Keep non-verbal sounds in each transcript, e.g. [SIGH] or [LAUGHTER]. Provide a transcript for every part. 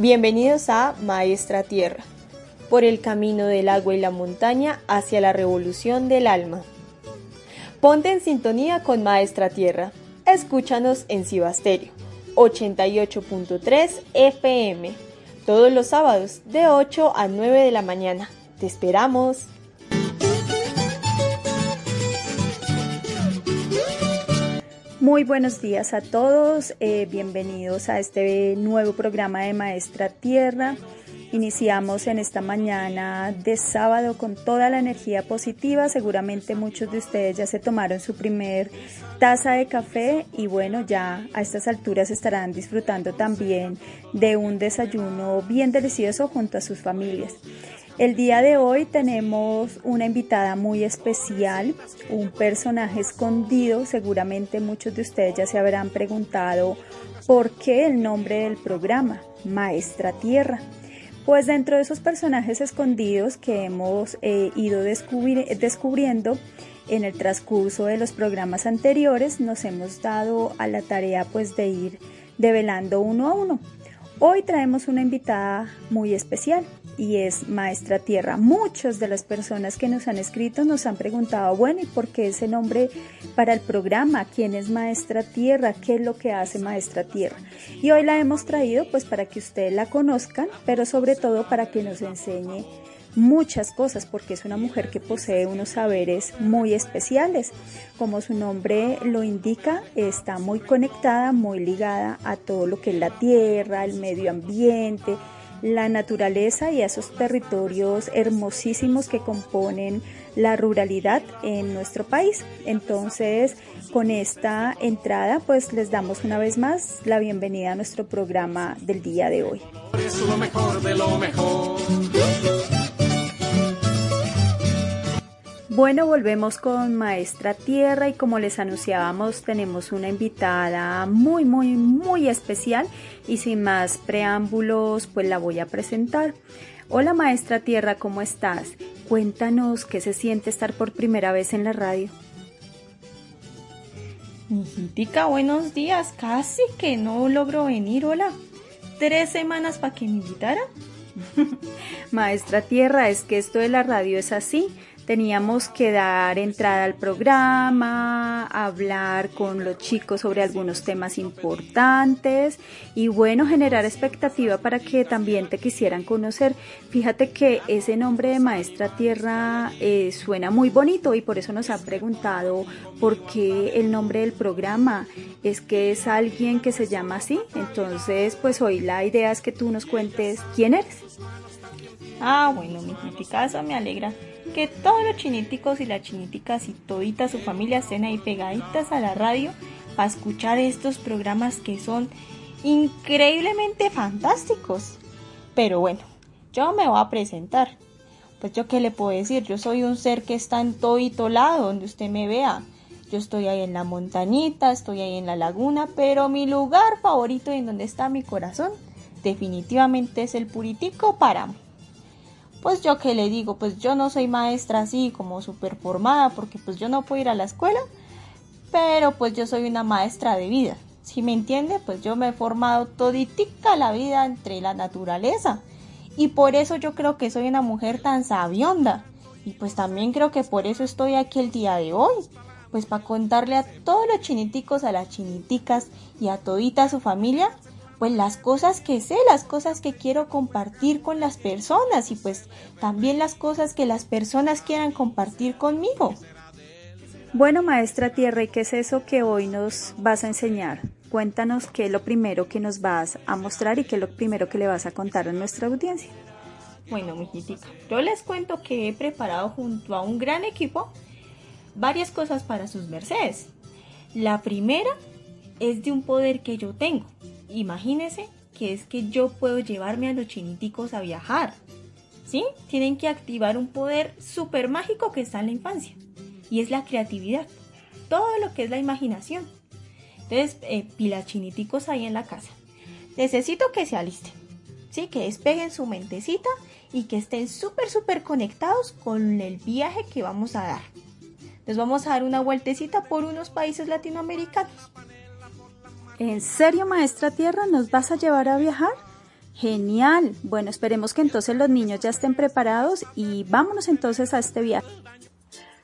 Bienvenidos a Maestra Tierra, por el camino del agua y la montaña hacia la revolución del alma. Ponte en sintonía con Maestra Tierra. Escúchanos en Cibasterio 88.3 FM, todos los sábados de 8 a 9 de la mañana. ¡Te esperamos! Muy buenos días a todos, eh, bienvenidos a este nuevo programa de Maestra Tierra. Iniciamos en esta mañana de sábado con toda la energía positiva. Seguramente muchos de ustedes ya se tomaron su primer taza de café y bueno, ya a estas alturas estarán disfrutando también de un desayuno bien delicioso junto a sus familias. El día de hoy tenemos una invitada muy especial, un personaje escondido. Seguramente muchos de ustedes ya se habrán preguntado por qué el nombre del programa, Maestra Tierra. Pues dentro de esos personajes escondidos que hemos eh, ido descubriendo en el transcurso de los programas anteriores, nos hemos dado a la tarea pues de ir develando uno a uno. Hoy traemos una invitada muy especial y es Maestra Tierra. Muchas de las personas que nos han escrito nos han preguntado, bueno, ¿y por qué ese nombre para el programa? ¿Quién es Maestra Tierra? ¿Qué es lo que hace Maestra Tierra? Y hoy la hemos traído pues para que ustedes la conozcan, pero sobre todo para que nos enseñe muchas cosas porque es una mujer que posee unos saberes muy especiales. Como su nombre lo indica, está muy conectada, muy ligada a todo lo que es la tierra, el medio ambiente, la naturaleza y a esos territorios hermosísimos que componen la ruralidad en nuestro país. Entonces, con esta entrada, pues les damos una vez más la bienvenida a nuestro programa del día de hoy. lo mejor de lo mejor. Bueno, volvemos con Maestra Tierra y como les anunciábamos tenemos una invitada muy, muy, muy especial y sin más preámbulos pues la voy a presentar. Hola Maestra Tierra, ¿cómo estás? Cuéntanos qué se siente estar por primera vez en la radio. Mijitica, buenos días. Casi que no logro venir. Hola. ¿Tres semanas para que me invitara? [LAUGHS] Maestra Tierra, es que esto de la radio es así teníamos que dar entrada al programa, hablar con los chicos sobre algunos temas importantes y bueno, generar expectativa para que también te quisieran conocer. Fíjate que ese nombre de Maestra Tierra eh, suena muy bonito y por eso nos han preguntado por qué el nombre del programa. Es que es alguien que se llama así. Entonces, pues hoy la idea es que tú nos cuentes quién eres. Ah, bueno, mi casa me alegra que todos los chiniticos y las chiniticas y todita su familia estén ahí pegaditas a la radio para escuchar estos programas que son increíblemente fantásticos. Pero bueno, yo me voy a presentar. Pues yo qué le puedo decir, yo soy un ser que está en todito lado donde usted me vea. Yo estoy ahí en la montañita, estoy ahí en la laguna, pero mi lugar favorito y en donde está mi corazón definitivamente es el Puritico Páramo. Pues yo que le digo, pues yo no soy maestra así como súper formada porque pues yo no puedo ir a la escuela, pero pues yo soy una maestra de vida. Si me entiende, pues yo me he formado toditica la vida entre la naturaleza. Y por eso yo creo que soy una mujer tan sabionda. Y pues también creo que por eso estoy aquí el día de hoy. Pues para contarle a todos los chiniticos, a las chiniticas y a todita su familia pues las cosas que sé, las cosas que quiero compartir con las personas y pues también las cosas que las personas quieran compartir conmigo. Bueno, maestra Tierra, ¿y qué es eso que hoy nos vas a enseñar? Cuéntanos qué es lo primero que nos vas a mostrar y qué es lo primero que le vas a contar a nuestra audiencia. Bueno, mijitica, yo les cuento que he preparado junto a un gran equipo varias cosas para sus mercedes. La primera es de un poder que yo tengo imagínense que es que yo puedo llevarme a los chiniticos a viajar. ¿Sí? Tienen que activar un poder súper mágico que está en la infancia. Y es la creatividad. Todo lo que es la imaginación. Entonces, eh, pilas chiniticos ahí en la casa. Necesito que se alisten. ¿Sí? Que despeguen su mentecita y que estén súper, súper conectados con el viaje que vamos a dar. Les vamos a dar una vueltecita por unos países latinoamericanos. ¿En serio, maestra Tierra, nos vas a llevar a viajar? Genial. Bueno, esperemos que entonces los niños ya estén preparados y vámonos entonces a este viaje.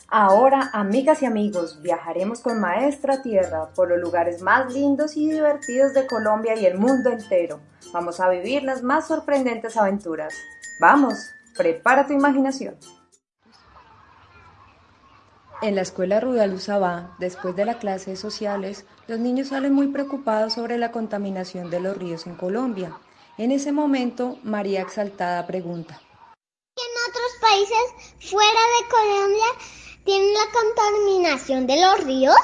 Ahora, amigas y amigos, viajaremos con Maestra Tierra por los lugares más lindos y divertidos de Colombia y el mundo entero. Vamos a vivir las más sorprendentes aventuras. Vamos, prepara tu imaginación. En la escuela Ruda Luzabá, después de las clases sociales, los niños salen muy preocupados sobre la contaminación de los ríos en Colombia. En ese momento, María exaltada pregunta. ¿En otros países fuera de Colombia tienen la contaminación de los ríos?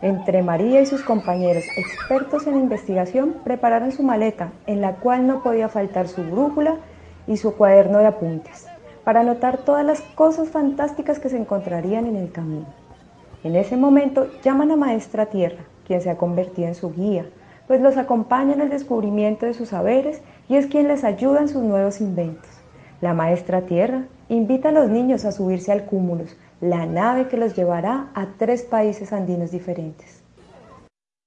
Entre María y sus compañeros expertos en investigación prepararon su maleta, en la cual no podía faltar su brújula y su cuaderno de apuntes, para anotar todas las cosas fantásticas que se encontrarían en el camino. En ese momento llaman a Maestra Tierra, quien se ha convertido en su guía, pues los acompaña en el descubrimiento de sus saberes y es quien les ayuda en sus nuevos inventos. La Maestra Tierra invita a los niños a subirse al cúmulos, la nave que los llevará a tres países andinos diferentes.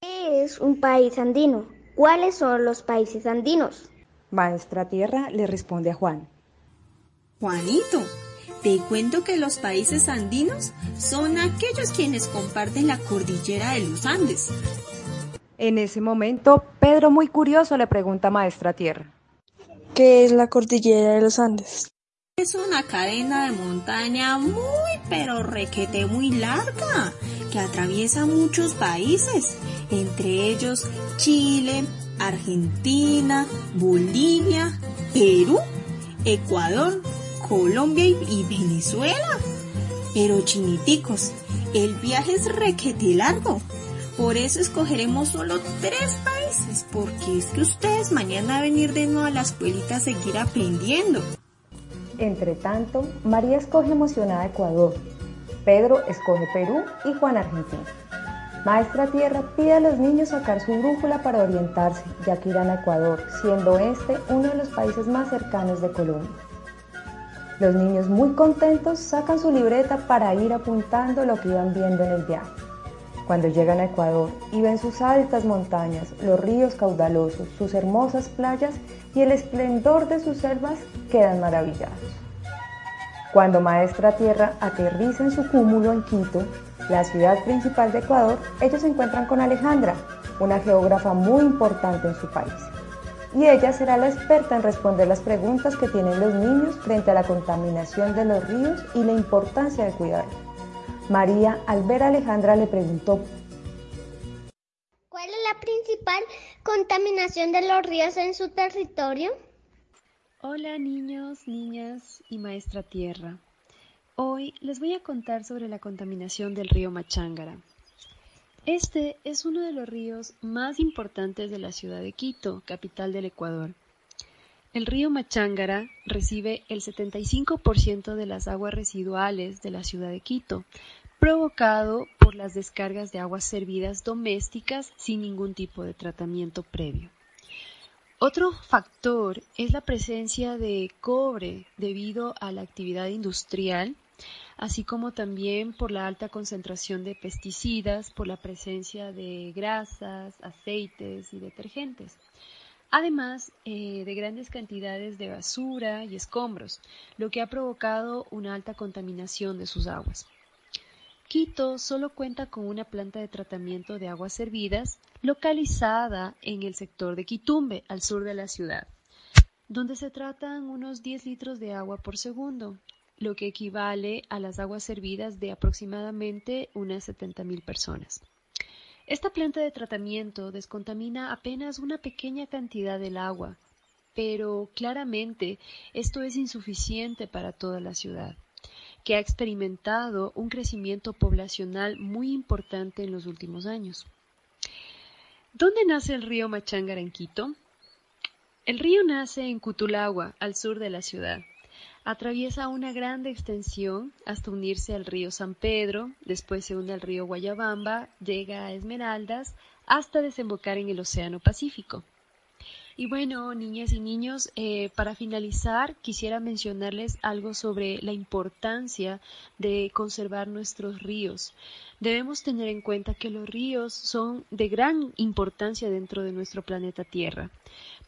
¿Qué es un país andino? ¿Cuáles son los países andinos? Maestra Tierra le responde a Juan. Juanito, te cuento que los países andinos son aquellos quienes comparten la cordillera de los Andes. En ese momento, Pedro, muy curioso, le pregunta a Maestra Tierra. ¿Qué es la cordillera de los Andes? Es una cadena de montaña muy pero requete muy larga que atraviesa muchos países, entre ellos Chile, Argentina, Bolivia, Perú, Ecuador, Colombia y Venezuela. Pero chiniticos, el viaje es requete largo. Por eso escogeremos solo tres países, porque es que ustedes mañana a venir de nuevo a la escuelita a seguir aprendiendo. Entre tanto, María escoge emocionada Ecuador, Pedro escoge Perú y Juan Argentina. Maestra Tierra pide a los niños sacar su brújula para orientarse, ya que irán a Ecuador, siendo este uno de los países más cercanos de Colombia. Los niños muy contentos sacan su libreta para ir apuntando lo que iban viendo en el viaje. Cuando llegan a Ecuador y ven sus altas montañas, los ríos caudalosos, sus hermosas playas y el esplendor de sus selvas, quedan maravillados. Cuando Maestra Tierra aterriza en su cúmulo en Quito, la ciudad principal de Ecuador, ellos se encuentran con Alejandra, una geógrafa muy importante en su país. Y ella será la experta en responder las preguntas que tienen los niños frente a la contaminación de los ríos y la importancia de cuidarlos. María, al ver a Alejandra, le preguntó, ¿Cuál es la principal contaminación de los ríos en su territorio? Hola niños, niñas y maestra tierra. Hoy les voy a contar sobre la contaminación del río Machángara. Este es uno de los ríos más importantes de la ciudad de Quito, capital del Ecuador. El río Machángara recibe el 75% de las aguas residuales de la ciudad de Quito, provocado por las descargas de aguas servidas domésticas sin ningún tipo de tratamiento previo. Otro factor es la presencia de cobre debido a la actividad industrial, así como también por la alta concentración de pesticidas, por la presencia de grasas, aceites y detergentes. Además eh, de grandes cantidades de basura y escombros, lo que ha provocado una alta contaminación de sus aguas. Quito solo cuenta con una planta de tratamiento de aguas servidas localizada en el sector de Quitumbe, al sur de la ciudad, donde se tratan unos 10 litros de agua por segundo, lo que equivale a las aguas servidas de aproximadamente unas 70.000 personas. Esta planta de tratamiento descontamina apenas una pequeña cantidad del agua, pero claramente esto es insuficiente para toda la ciudad que ha experimentado un crecimiento poblacional muy importante en los últimos años. ¿Dónde nace el río Machángara en Quito? El río nace en Cutulagua, al sur de la ciudad. Atraviesa una grande extensión hasta unirse al río San Pedro, después se une al río Guayabamba, llega a Esmeraldas, hasta desembocar en el Océano Pacífico. Y bueno, niñas y niños, eh, para finalizar, quisiera mencionarles algo sobre la importancia de conservar nuestros ríos. Debemos tener en cuenta que los ríos son de gran importancia dentro de nuestro planeta Tierra,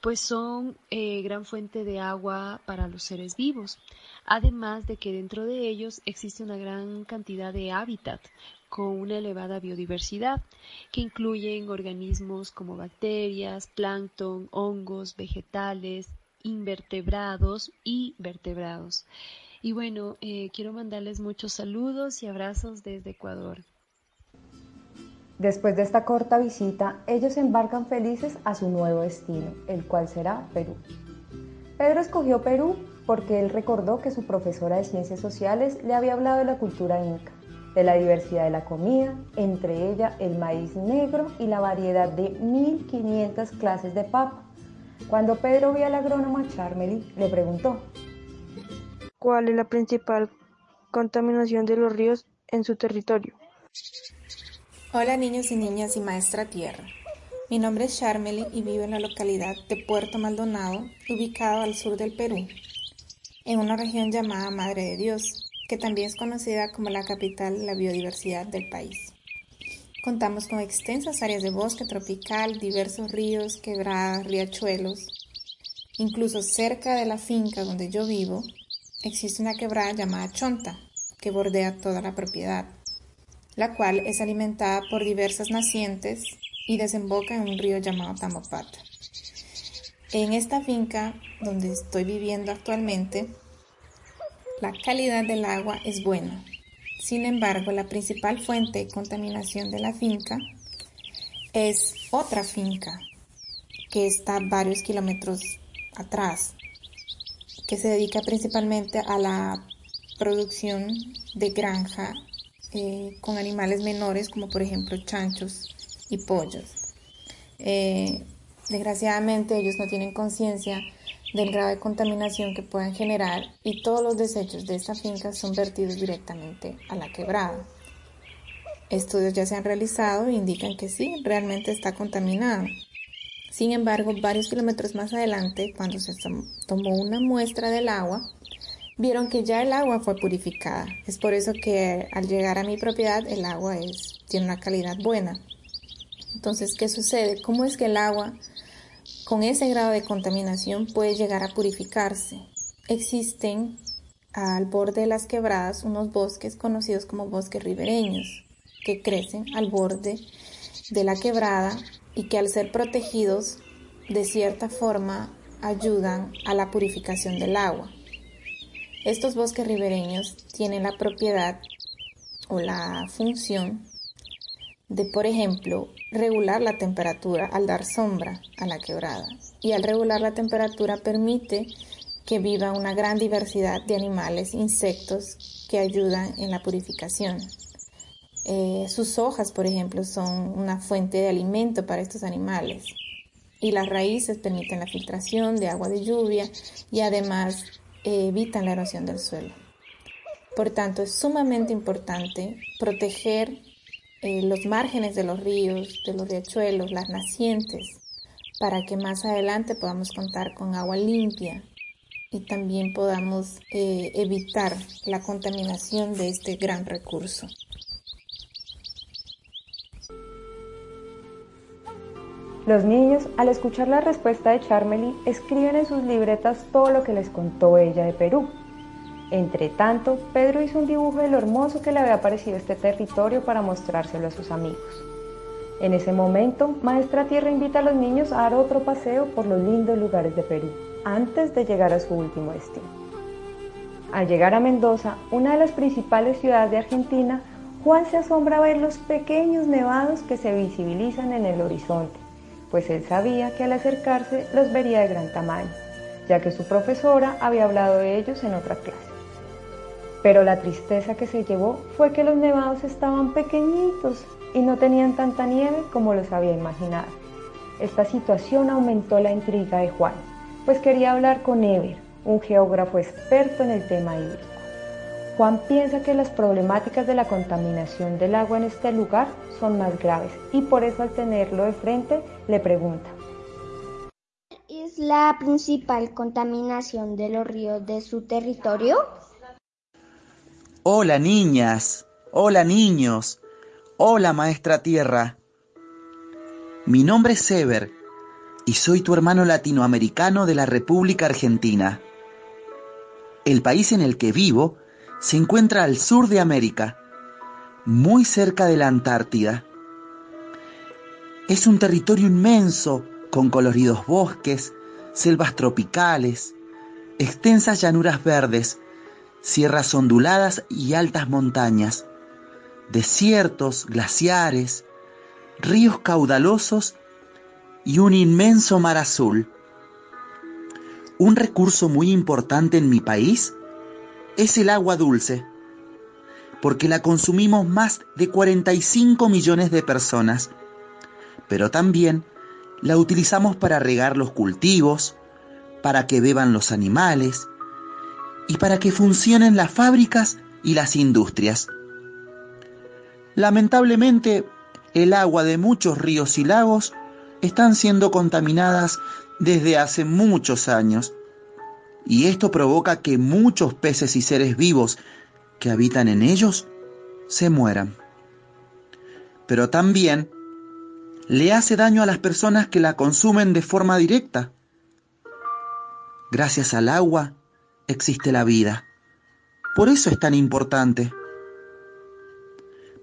pues son eh, gran fuente de agua para los seres vivos, además de que dentro de ellos existe una gran cantidad de hábitat, con una elevada biodiversidad, que incluyen organismos como bacterias, plancton, hongos, vegetales, invertebrados y vertebrados. Y bueno, eh, quiero mandarles muchos saludos y abrazos desde Ecuador. Después de esta corta visita, ellos embarcan felices a su nuevo destino, el cual será Perú. Pedro escogió Perú porque él recordó que su profesora de ciencias sociales le había hablado de la cultura inca de la diversidad de la comida, entre ella el maíz negro y la variedad de 1500 clases de papa. Cuando Pedro vio al agrónomo Charmely, le preguntó, ¿cuál es la principal contaminación de los ríos en su territorio? Hola niños y niñas y maestra tierra. Mi nombre es Charmely y vivo en la localidad de Puerto Maldonado, ubicado al sur del Perú, en una región llamada Madre de Dios, que también es conocida como la capital de la biodiversidad del país. Contamos con extensas áreas de bosque tropical, diversos ríos, quebradas, riachuelos. Incluso cerca de la finca donde yo vivo existe una quebrada llamada Chonta, que bordea toda la propiedad, la cual es alimentada por diversas nacientes y desemboca en un río llamado Tamopata. En esta finca donde estoy viviendo actualmente la calidad del agua es buena. Sin embargo, la principal fuente de contaminación de la finca es otra finca que está varios kilómetros atrás, que se dedica principalmente a la producción de granja eh, con animales menores como por ejemplo chanchos y pollos. Eh, desgraciadamente ellos no tienen conciencia del grado de contaminación que puedan generar y todos los desechos de esta finca son vertidos directamente a la quebrada. Estudios ya se han realizado e indican que sí, realmente está contaminado. Sin embargo, varios kilómetros más adelante, cuando se tomó una muestra del agua, vieron que ya el agua fue purificada. Es por eso que al llegar a mi propiedad el agua es, tiene una calidad buena. Entonces, ¿qué sucede? ¿Cómo es que el agua con ese grado de contaminación puede llegar a purificarse. Existen al borde de las quebradas unos bosques conocidos como bosques ribereños que crecen al borde de la quebrada y que al ser protegidos de cierta forma ayudan a la purificación del agua. Estos bosques ribereños tienen la propiedad o la función de, por ejemplo, regular la temperatura al dar sombra a la quebrada. Y al regular la temperatura permite que viva una gran diversidad de animales, insectos que ayudan en la purificación. Eh, sus hojas, por ejemplo, son una fuente de alimento para estos animales. Y las raíces permiten la filtración de agua de lluvia y además evitan la erosión del suelo. Por tanto, es sumamente importante proteger eh, los márgenes de los ríos, de los riachuelos, las nacientes, para que más adelante podamos contar con agua limpia y también podamos eh, evitar la contaminación de este gran recurso. Los niños, al escuchar la respuesta de Charmely, escriben en sus libretas todo lo que les contó ella de Perú entre tanto, Pedro hizo un dibujo de lo hermoso que le había parecido este territorio para mostrárselo a sus amigos. En ese momento, Maestra Tierra invita a los niños a dar otro paseo por los lindos lugares de Perú, antes de llegar a su último destino. Al llegar a Mendoza, una de las principales ciudades de Argentina, Juan se asombra a ver los pequeños nevados que se visibilizan en el horizonte, pues él sabía que al acercarse los vería de gran tamaño, ya que su profesora había hablado de ellos en otra clase. Pero la tristeza que se llevó fue que los nevados estaban pequeñitos y no tenían tanta nieve como los había imaginado. Esta situación aumentó la intriga de Juan, pues quería hablar con Ever, un geógrafo experto en el tema hídrico. Juan piensa que las problemáticas de la contaminación del agua en este lugar son más graves y por eso al tenerlo de frente le pregunta. ¿Y la principal contaminación de los ríos de su territorio? Hola niñas, hola niños, hola maestra tierra. Mi nombre es Sever y soy tu hermano latinoamericano de la República Argentina. El país en el que vivo se encuentra al sur de América, muy cerca de la Antártida. Es un territorio inmenso con coloridos bosques, selvas tropicales, extensas llanuras verdes, sierras onduladas y altas montañas, desiertos, glaciares, ríos caudalosos y un inmenso mar azul. Un recurso muy importante en mi país es el agua dulce, porque la consumimos más de 45 millones de personas, pero también la utilizamos para regar los cultivos, para que beban los animales y para que funcionen las fábricas y las industrias. Lamentablemente, el agua de muchos ríos y lagos están siendo contaminadas desde hace muchos años. Y esto provoca que muchos peces y seres vivos que habitan en ellos se mueran. Pero también le hace daño a las personas que la consumen de forma directa. Gracias al agua existe la vida. Por eso es tan importante.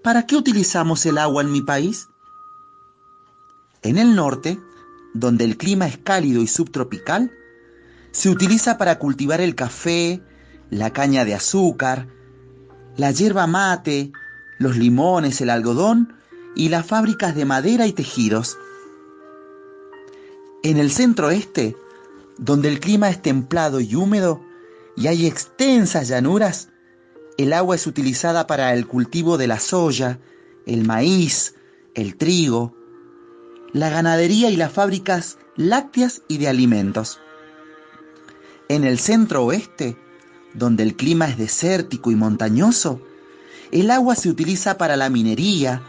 ¿Para qué utilizamos el agua en mi país? En el norte, donde el clima es cálido y subtropical, se utiliza para cultivar el café, la caña de azúcar, la hierba mate, los limones, el algodón y las fábricas de madera y tejidos. En el centro este, donde el clima es templado y húmedo y hay extensas llanuras, el agua es utilizada para el cultivo de la soya, el maíz, el trigo, la ganadería y las fábricas lácteas y de alimentos. En el centro oeste, donde el clima es desértico y montañoso, el agua se utiliza para la minería,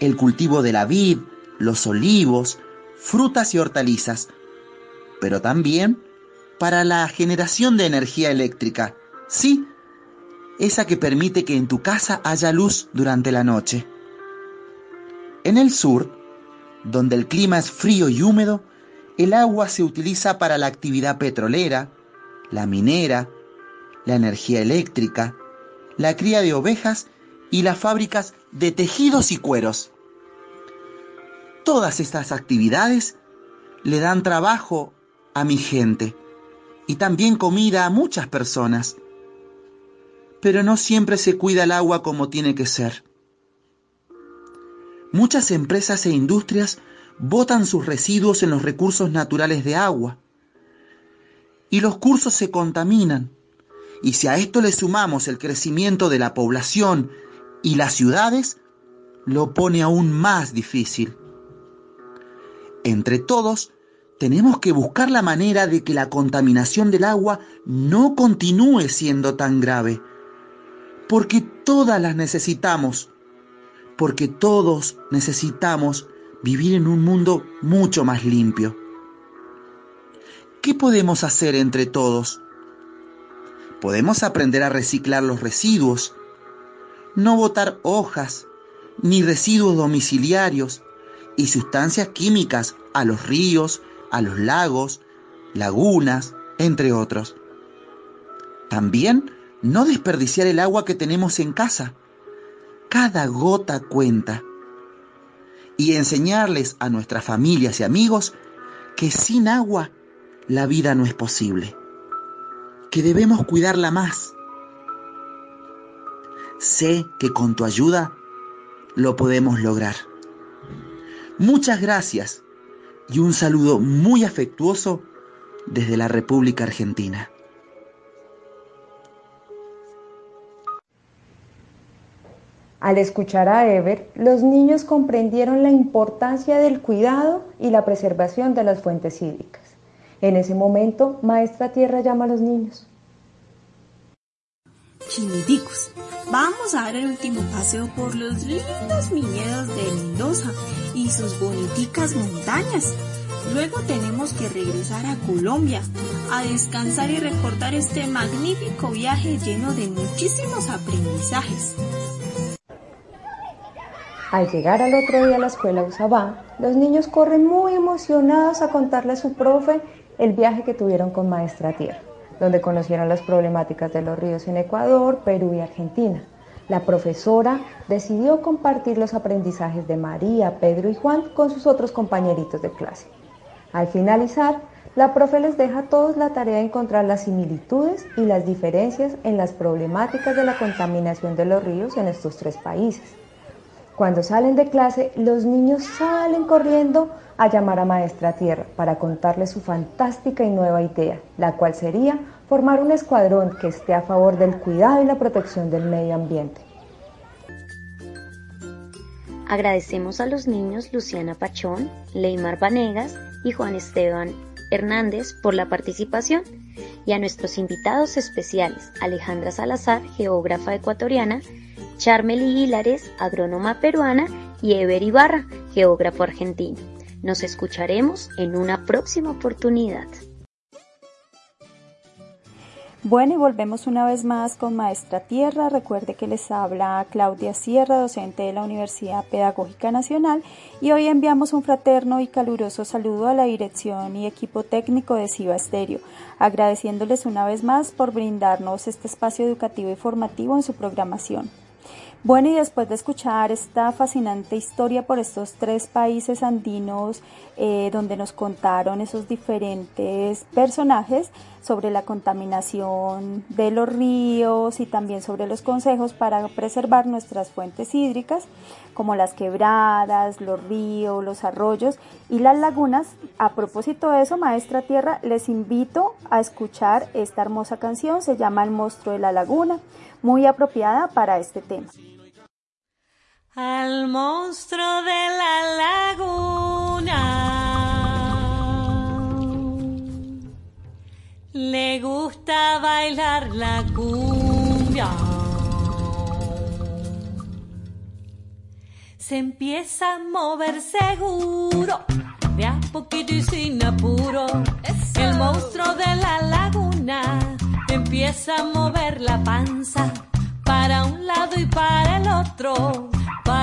el cultivo de la vid, los olivos, frutas y hortalizas, pero también para la generación de energía eléctrica, sí, esa que permite que en tu casa haya luz durante la noche. En el sur, donde el clima es frío y húmedo, el agua se utiliza para la actividad petrolera, la minera, la energía eléctrica, la cría de ovejas y las fábricas de tejidos y cueros. Todas estas actividades le dan trabajo a mi gente y también comida a muchas personas. Pero no siempre se cuida el agua como tiene que ser. Muchas empresas e industrias botan sus residuos en los recursos naturales de agua y los cursos se contaminan. Y si a esto le sumamos el crecimiento de la población y las ciudades, lo pone aún más difícil. Entre todos, tenemos que buscar la manera de que la contaminación del agua no continúe siendo tan grave, porque todas las necesitamos porque todos necesitamos vivir en un mundo mucho más limpio. ¿Qué podemos hacer entre todos? Podemos aprender a reciclar los residuos, no botar hojas, ni residuos domiciliarios y sustancias químicas a los ríos, a los lagos, lagunas, entre otros. También no desperdiciar el agua que tenemos en casa cada gota cuenta. Y enseñarles a nuestras familias y amigos que sin agua la vida no es posible, que debemos cuidarla más. Sé que con tu ayuda lo podemos lograr. Muchas gracias y un saludo muy afectuoso desde la República Argentina. Al escuchar a Ever, los niños comprendieron la importancia del cuidado y la preservación de las fuentes hídricas. En ese momento, Maestra Tierra llama a los niños. Chiniticos, vamos a dar el último paseo por los lindos viñedos de Mendoza y sus boniticas montañas. Luego tenemos que regresar a Colombia a descansar y recordar este magnífico viaje lleno de muchísimos aprendizajes. Al llegar al otro día a la escuela Usabá, los niños corren muy emocionados a contarle a su profe el viaje que tuvieron con Maestra Tierra, donde conocieron las problemáticas de los ríos en Ecuador, Perú y Argentina. La profesora decidió compartir los aprendizajes de María, Pedro y Juan con sus otros compañeritos de clase. Al finalizar, la profe les deja a todos la tarea de encontrar las similitudes y las diferencias en las problemáticas de la contaminación de los ríos en estos tres países. Cuando salen de clase, los niños salen corriendo a llamar a Maestra Tierra para contarle su fantástica y nueva idea, la cual sería formar un escuadrón que esté a favor del cuidado y la protección del medio ambiente. Agradecemos a los niños Luciana Pachón, Leymar Vanegas y Juan Esteban Hernández por la participación y a nuestros invitados especiales, Alejandra Salazar, geógrafa ecuatoriana, Charmely Hilares, agrónoma peruana, y Ever Ibarra, geógrafo argentino. Nos escucharemos en una próxima oportunidad. Bueno, y volvemos una vez más con Maestra Tierra. Recuerde que les habla Claudia Sierra, docente de la Universidad Pedagógica Nacional, y hoy enviamos un fraterno y caluroso saludo a la dirección y equipo técnico de Ciba Estéreo, agradeciéndoles una vez más por brindarnos este espacio educativo y formativo en su programación. Bueno, y después de escuchar esta fascinante historia por estos tres países andinos eh, donde nos contaron esos diferentes personajes sobre la contaminación de los ríos y también sobre los consejos para preservar nuestras fuentes hídricas, como las quebradas, los ríos, los arroyos y las lagunas, a propósito de eso, Maestra Tierra, les invito a escuchar esta hermosa canción, se llama El monstruo de la laguna, muy apropiada para este tema. Al monstruo de la laguna le gusta bailar la cumbia. Se empieza a mover seguro, de a poquito y sin apuro. El monstruo de la laguna empieza a mover la panza para un lado y para el otro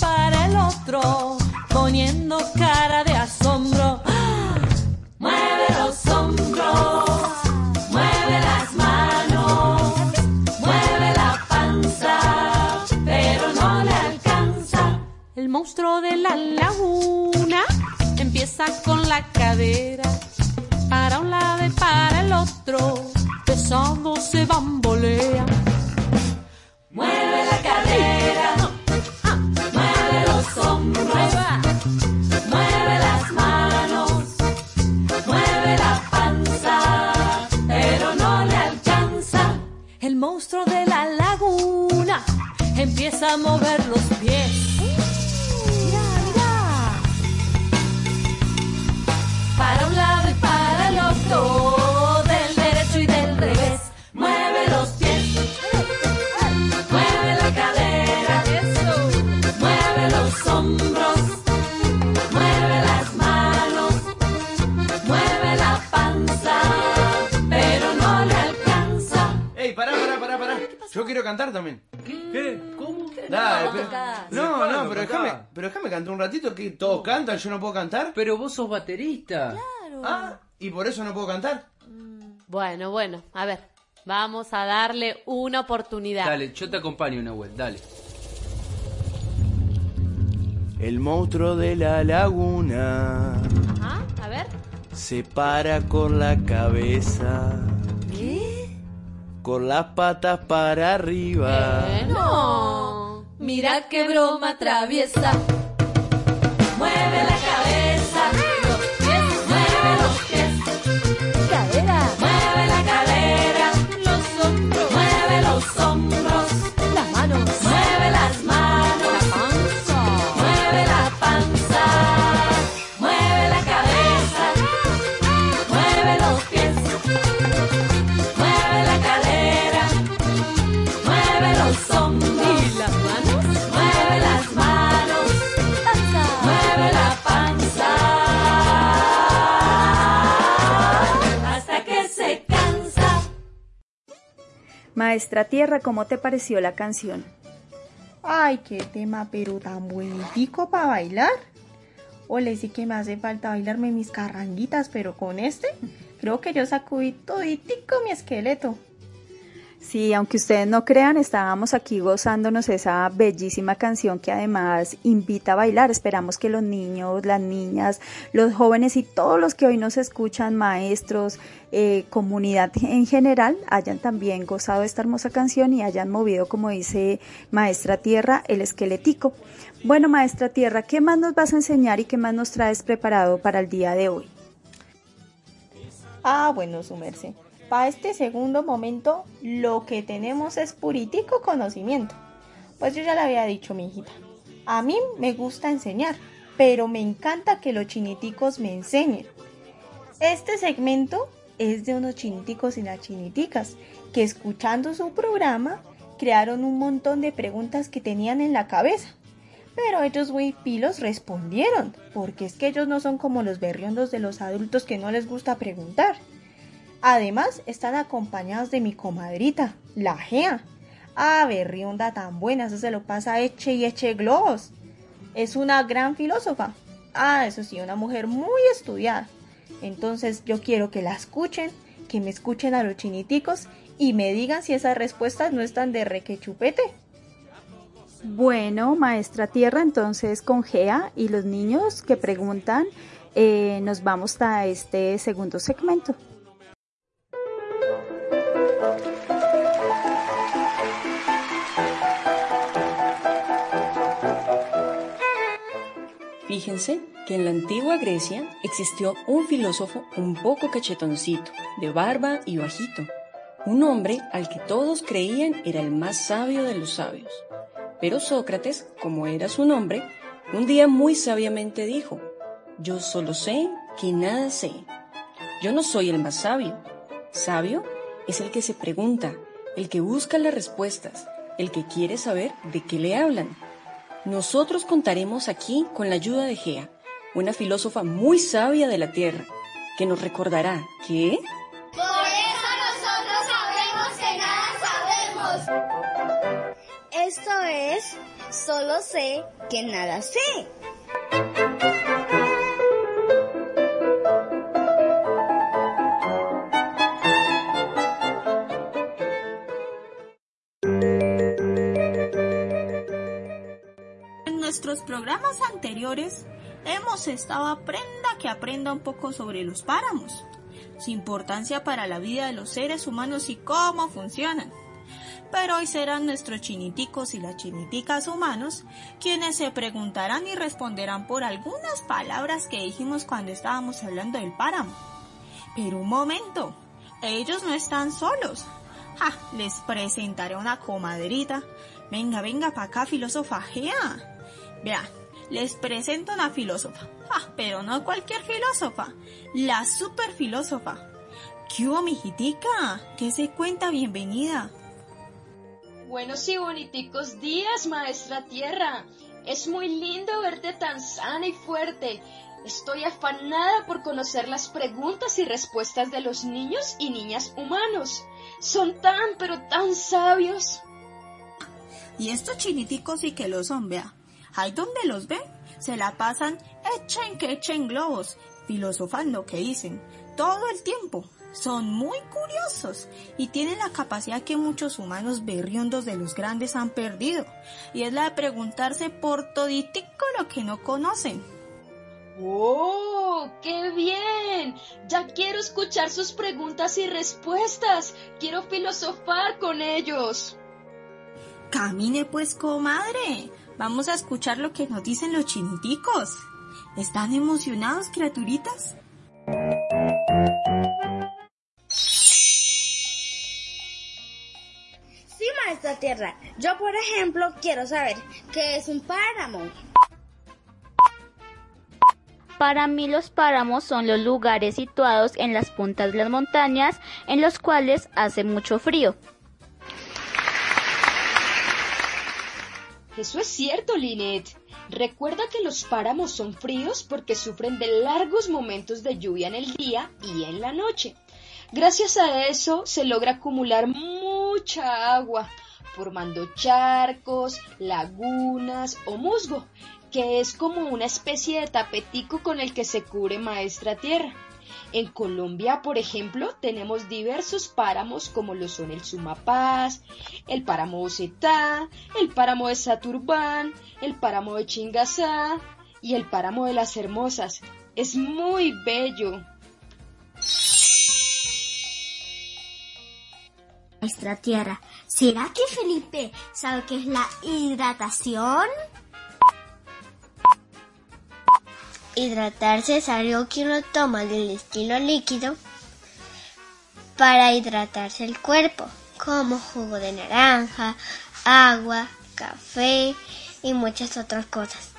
para el otro, poniendo cara de asombro. [GASPS] Mueve los hombros, mueve las manos, mueve la panza, pero no le alcanza. El monstruo de la laguna empieza con la cadera, para un lado y para el otro, pesando se bambolea. Mueve empieza a mover los pies. Mira, mira. Para un lado y para el otro, del derecho y del revés. Mueve los pies. Mueve la cadera, mueve los hombros, mueve las manos, mueve la panza, pero no le alcanza. ¡Ey, pará, pará, pará, pará! Yo quiero cantar también. ¿Qué? Dale, pero- No, ¿Cuándo no, pero déjame, pero déjame cantar un ratito que todos cantan, yo no puedo cantar. Pero vos sos baterista. Ah, ¿y por eso no puedo cantar? Bueno, bueno, a ver, vamos a darle una oportunidad. Dale, yo te acompaño, Nahuel, dale. El monstruo de la laguna Ajá, a ver. se para con la cabeza, ¿Qué? con las patas para arriba. No. Mira qué broma traviesa. Maestra Tierra, ¿cómo te pareció la canción? Ay, qué tema, pero tan bonitico para bailar. O le sí que me hace falta bailarme mis carranguitas, pero con este creo que yo sacudí toditico mi esqueleto. Sí, aunque ustedes no crean, estábamos aquí gozándonos esa bellísima canción que además invita a bailar. Esperamos que los niños, las niñas, los jóvenes y todos los que hoy nos escuchan, maestros, eh, comunidad en general, hayan también gozado esta hermosa canción y hayan movido, como dice Maestra Tierra, el esqueletico. Bueno, Maestra Tierra, ¿qué más nos vas a enseñar y qué más nos traes preparado para el día de hoy? Ah, bueno, su merced. Para este segundo momento, lo que tenemos es puritico conocimiento. Pues yo ya le había dicho, mi hijita. A mí me gusta enseñar, pero me encanta que los chiniticos me enseñen. Este segmento es de unos chiniticos y las chiniticas que escuchando su programa crearon un montón de preguntas que tenían en la cabeza. Pero ellos pilos respondieron, porque es que ellos no son como los berriondos de los adultos que no les gusta preguntar. Además, están acompañados de mi comadrita, la Gea. Ah, berrionda tan buena, eso se lo pasa eche y eche globos. Es una gran filósofa. Ah, eso sí, una mujer muy estudiada. Entonces yo quiero que la escuchen, que me escuchen a los chiniticos y me digan si esas respuestas no están de requechupete. Bueno, maestra Tierra, entonces con Gea y los niños que preguntan, eh, nos vamos a este segundo segmento. Fíjense que en la antigua Grecia existió un filósofo un poco cachetoncito, de barba y bajito, un hombre al que todos creían era el más sabio de los sabios. Pero Sócrates, como era su nombre, un día muy sabiamente dijo, yo solo sé que nada sé. Yo no soy el más sabio. Sabio es el que se pregunta, el que busca las respuestas, el que quiere saber de qué le hablan. Nosotros contaremos aquí con la ayuda de Gea, una filósofa muy sabia de la Tierra, que nos recordará que... Por eso nosotros sabemos que nada sabemos. Esto es, solo sé que nada sé. Programas anteriores hemos estado aprenda que aprenda un poco sobre los páramos, su importancia para la vida de los seres humanos y cómo funcionan. Pero hoy serán nuestros chiniticos y las chiniticas humanos quienes se preguntarán y responderán por algunas palabras que dijimos cuando estábamos hablando del páramo. Pero un momento, ellos no están solos. Ja, les presentaré una comadrita. Venga, venga para acá, filósofa Vean, les presento una filósofa. Ah, pero no cualquier filósofa. La super filósofa. ¿Qué hubo, mijitica? ¿Qué se cuenta? Bienvenida. Buenos y boniticos días, maestra tierra. Es muy lindo verte tan sana y fuerte. Estoy afanada por conocer las preguntas y respuestas de los niños y niñas humanos. Son tan, pero tan sabios. Y estos chiniticos sí que lo son, vea. Ahí donde los ven, se la pasan echen que echen globos, filosofando que dicen, todo el tiempo. Son muy curiosos y tienen la capacidad que muchos humanos berriondos de los grandes han perdido, y es la de preguntarse por toditico lo que no conocen. ¡Oh! ¡Qué bien! Ya quiero escuchar sus preguntas y respuestas. Quiero filosofar con ellos. Camine pues, comadre. Vamos a escuchar lo que nos dicen los chiniticos. ¿Están emocionados, criaturitas? Sí, maestra tierra. Yo, por ejemplo, quiero saber qué es un páramo. Para mí los páramos son los lugares situados en las puntas de las montañas en los cuales hace mucho frío. Eso es cierto, Linet. Recuerda que los páramos son fríos porque sufren de largos momentos de lluvia en el día y en la noche. Gracias a eso se logra acumular mucha mucha agua, formando charcos, lagunas o musgo, que es como una especie de tapetico con el que se cubre maestra tierra. En Colombia, por ejemplo, tenemos diversos páramos como lo son el Sumapaz, el páramo Osetá, el páramo de Saturbán, el páramo de Chingasá y el páramo de las Hermosas. Es muy bello. Nuestra tierra. ¿Será que Felipe sabe qué es la hidratación? Hidratarse es algo que uno toma del estilo líquido para hidratarse el cuerpo, como jugo de naranja, agua, café y muchas otras cosas.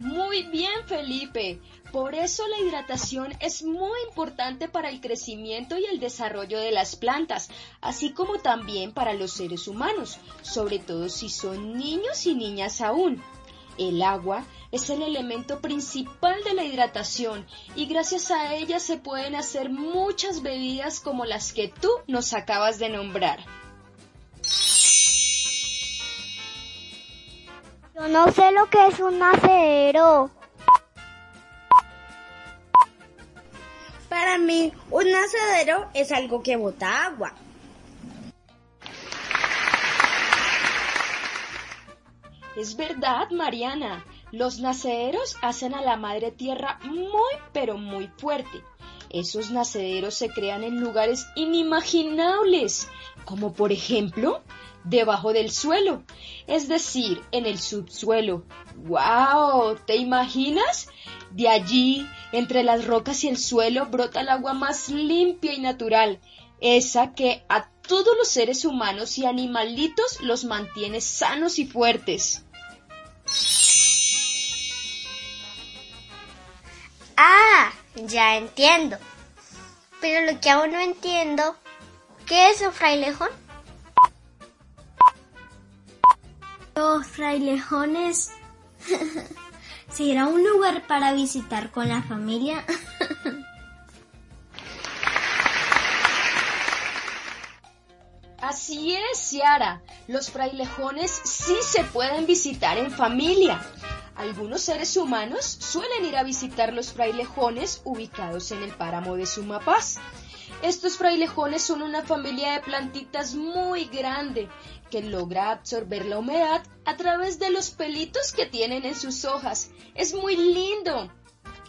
Muy bien, Felipe. Por eso la hidratación es muy importante para el crecimiento y el desarrollo de las plantas, así como también para los seres humanos, sobre todo si son niños y niñas aún. El agua es el elemento principal de la hidratación y gracias a ella se pueden hacer muchas bebidas como las que tú nos acabas de nombrar. Yo no sé lo que es un acero. Para mí, un nacedero es algo que bota agua. Es verdad, Mariana. Los nacederos hacen a la madre tierra muy, pero muy fuerte. Esos nacederos se crean en lugares inimaginables, como por ejemplo debajo del suelo, es decir, en el subsuelo. ¡Wow! ¿Te imaginas? De allí, entre las rocas y el suelo, brota el agua más limpia y natural, esa que a todos los seres humanos y animalitos los mantiene sanos y fuertes. Ah, ya entiendo. Pero lo que aún no entiendo, ¿qué es un frailejón? Los frailejones [LAUGHS] será un lugar para visitar con la familia. [LAUGHS] Así es, Ciara. Los frailejones sí se pueden visitar en familia. Algunos seres humanos suelen ir a visitar los frailejones ubicados en el páramo de Sumapaz. Estos frailejones son una familia de plantitas muy grande que logra absorber la humedad a través de los pelitos que tienen en sus hojas. Es muy lindo.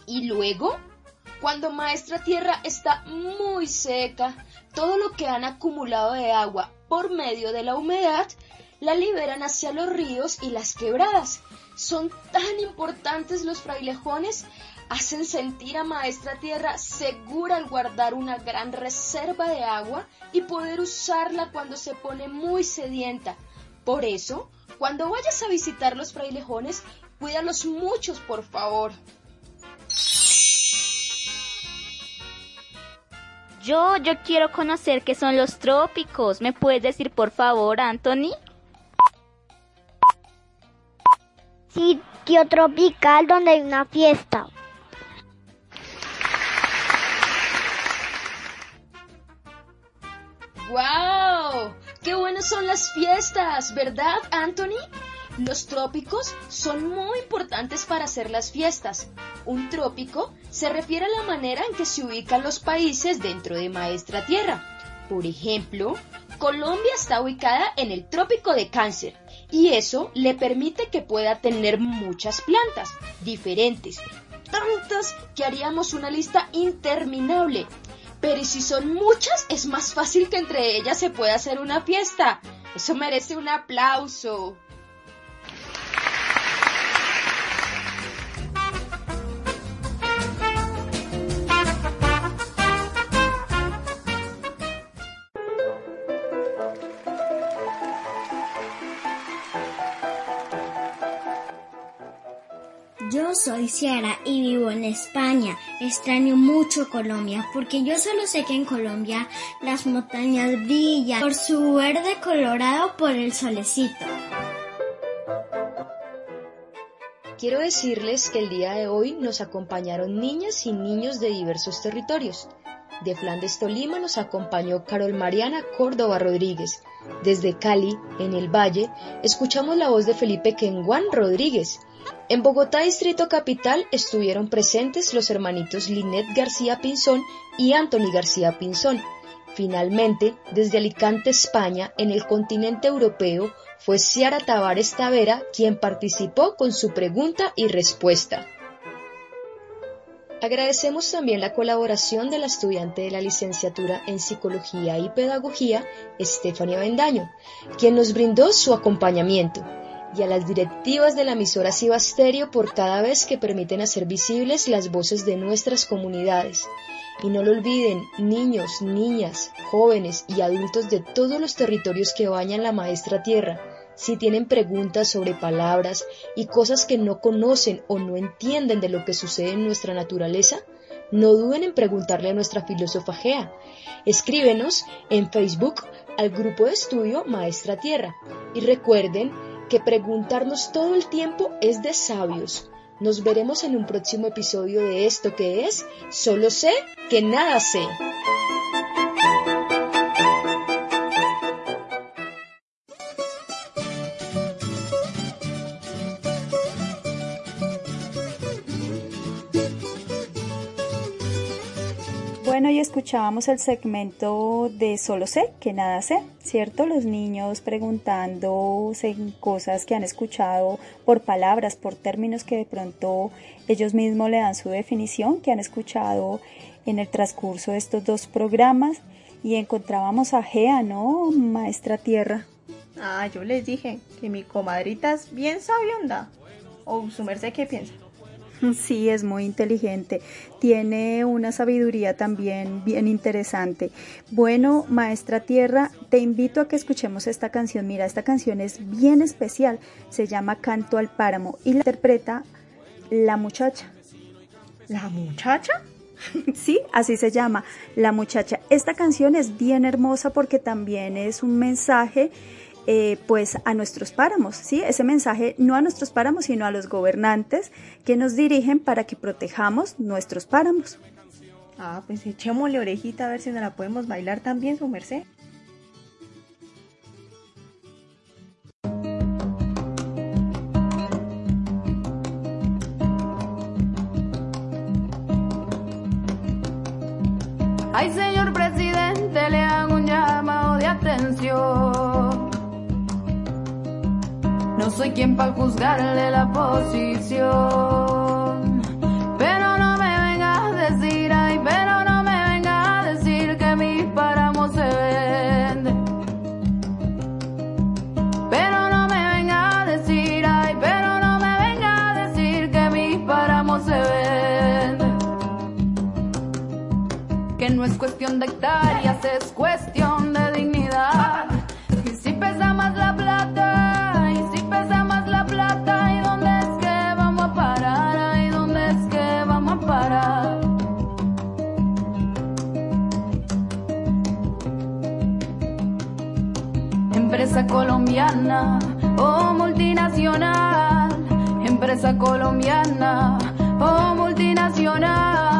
Y luego, cuando Maestra Tierra está muy seca, todo lo que han acumulado de agua por medio de la humedad la liberan hacia los ríos y las quebradas. Son tan importantes los frailejones, hacen sentir a Maestra Tierra segura al guardar una gran reserva de agua y poder usarla cuando se pone muy sedienta. Por eso, cuando vayas a visitar los frailejones, cuídalos muchos, por favor. Yo, yo quiero conocer qué son los trópicos. ¿Me puedes decir, por favor, Anthony? Sitio tropical donde hay una fiesta. ¡Wow! ¡Qué buenas son las fiestas! ¿Verdad, Anthony? Los trópicos son muy importantes para hacer las fiestas. Un trópico se refiere a la manera en que se ubican los países dentro de Maestra Tierra. Por ejemplo, Colombia está ubicada en el trópico de Cáncer y eso le permite que pueda tener muchas plantas diferentes, tantas que haríamos una lista interminable. Pero si son muchas, es más fácil que entre ellas se pueda hacer una fiesta. Eso merece un aplauso. Soy Ciara y vivo en España. Extraño mucho Colombia porque yo solo sé que en Colombia las montañas brillan por su verde colorado por el solecito. Quiero decirles que el día de hoy nos acompañaron niñas y niños de diversos territorios. De Flandes, Tolima, nos acompañó Carol Mariana Córdoba Rodríguez. Desde Cali, en el Valle, escuchamos la voz de Felipe Kenguán Rodríguez. En Bogotá, Distrito Capital, estuvieron presentes los hermanitos Linet García Pinzón y Anthony García Pinzón. Finalmente, desde Alicante, España, en el continente europeo, fue Ciara Tavares Tavera quien participó con su pregunta y respuesta. Agradecemos también la colaboración de la estudiante de la licenciatura en Psicología y Pedagogía, Estefania Bendaño, quien nos brindó su acompañamiento, y a las directivas de la emisora Cibasterio por cada vez que permiten hacer visibles las voces de nuestras comunidades. Y no lo olviden, niños, niñas, jóvenes y adultos de todos los territorios que bañan la maestra tierra, si tienen preguntas sobre palabras y cosas que no conocen o no entienden de lo que sucede en nuestra naturaleza, no duden en preguntarle a nuestra filósofa Gea. Escríbenos en Facebook al grupo de estudio Maestra Tierra y recuerden que preguntarnos todo el tiempo es de sabios. Nos veremos en un próximo episodio de esto que es Solo sé que nada sé. Bueno, y escuchábamos el segmento de Solo sé, que nada sé, ¿cierto? Los niños preguntándose cosas que han escuchado por palabras, por términos que de pronto ellos mismos le dan su definición, que han escuchado en el transcurso de estos dos programas. Y encontrábamos a Gea, ¿no? Maestra Tierra. Ah, yo les dije que mi comadrita es bien sabionda. ¿O su merced qué piensa? [LAUGHS] Sí, es muy inteligente. Tiene una sabiduría también bien interesante. Bueno, Maestra Tierra, te invito a que escuchemos esta canción. Mira, esta canción es bien especial. Se llama Canto al Páramo y la interpreta La Muchacha. ¿La Muchacha? [LAUGHS] Sí, así se llama, La Muchacha. Esta canción es bien hermosa porque también es un mensaje eh, pues a nuestros páramos, ¿sí? Ese mensaje no a nuestros páramos, sino a los gobernantes que nos dirigen para que protejamos nuestros páramos. Ah, pues echémosle orejita a ver si nos la podemos bailar también, su merced. Ay, señor presidente, le hago un llamado de atención. No soy quien para juzgarle la posición. Pero no me venga a decir, ay, pero no me venga a decir que mi páramo se vende. Pero no me venga a decir, ay, pero no me venga a decir que mi páramo se vende. Que no es cuestión de hectáreas, es cuestión de dignidad. Y si pesa más la plata, Empresa colombiana o multinacional, empresa colombiana o multinacional.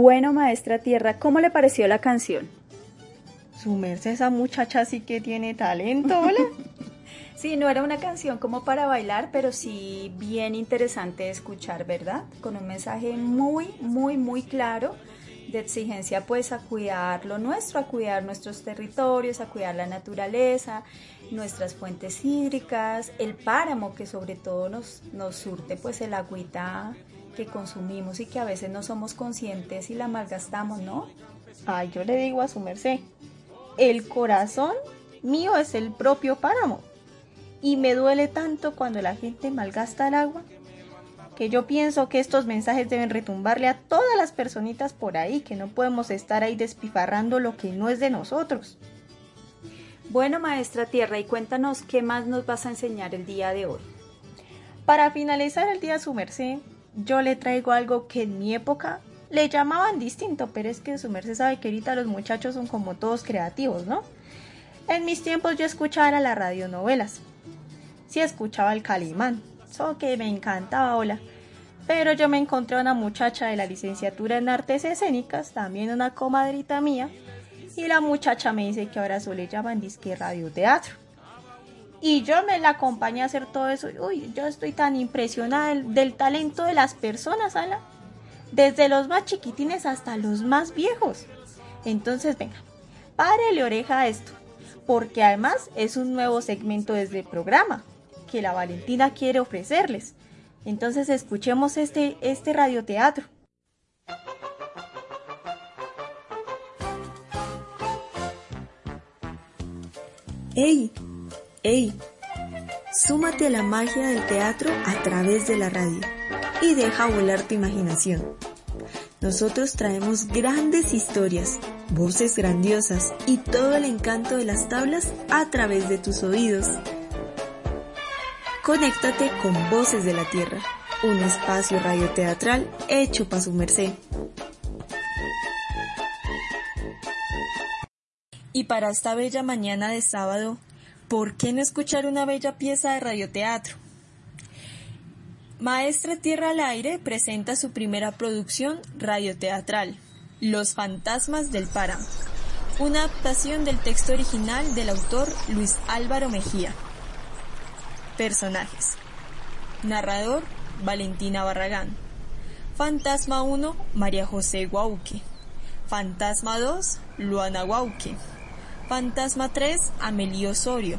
Bueno, maestra Tierra, ¿cómo le pareció la canción? Su merced, esa muchacha sí que tiene talento, ¿hola? [LAUGHS] Sí, no era una canción como para bailar, pero sí bien interesante de escuchar, ¿verdad? Con un mensaje muy, muy, muy claro de exigencia pues a cuidar lo nuestro, a cuidar nuestros territorios, a cuidar la naturaleza, nuestras fuentes hídricas, el páramo que sobre todo nos, nos surte pues el agüita que consumimos y que a veces no somos conscientes y la malgastamos, ¿no? Ay, yo le digo a su merced, el corazón mío es el propio páramo. Y me duele tanto cuando la gente malgasta el agua, que yo pienso que estos mensajes deben retumbarle a todas las personitas por ahí, que no podemos estar ahí despifarrando lo que no es de nosotros. Bueno, maestra Tierra, y cuéntanos qué más nos vas a enseñar el día de hoy. Para finalizar el día su merced, yo le traigo algo que en mi época le llamaban distinto, pero es que su merced sabe que ahorita los muchachos son como todos creativos, ¿no? En mis tiempos yo escuchaba las radionovelas. Sí escuchaba el Calimán, eso que me encantaba, hola. Pero yo me encontré a una muchacha de la licenciatura en artes escénicas, también una comadrita mía, y la muchacha me dice que ahora solo le llaman disque radioteatro. Y yo me la acompañé a hacer todo eso. Uy, yo estoy tan impresionada del, talento de las personas, Ala. Desde los más chiquitines hasta los más viejos. Entonces, venga, párele oreja a esto. Porque además es un nuevo segmento desde el programa que la Valentina quiere ofrecerles. Entonces escuchemos este, este radioteatro. ¡Ey! ¡Ey! Súmate a la magia del teatro a través de la radio y deja volar tu imaginación. Nosotros traemos grandes historias, voces grandiosas y todo el encanto de las tablas a través de tus oídos. Conéctate con Voces de la Tierra, un espacio radioteatral hecho para su merced. Y para esta bella mañana de sábado, ¿por qué no escuchar una bella pieza de radioteatro? Maestra Tierra al Aire presenta su primera producción radioteatral, Los Fantasmas del Páramo, una adaptación del texto original del autor Luis Álvaro Mejía. Personajes. Narrador, Valentina Barragán. Fantasma 1, María José Guauque. Fantasma 2, Luana Guauque. Fantasma 3, Amelio Osorio.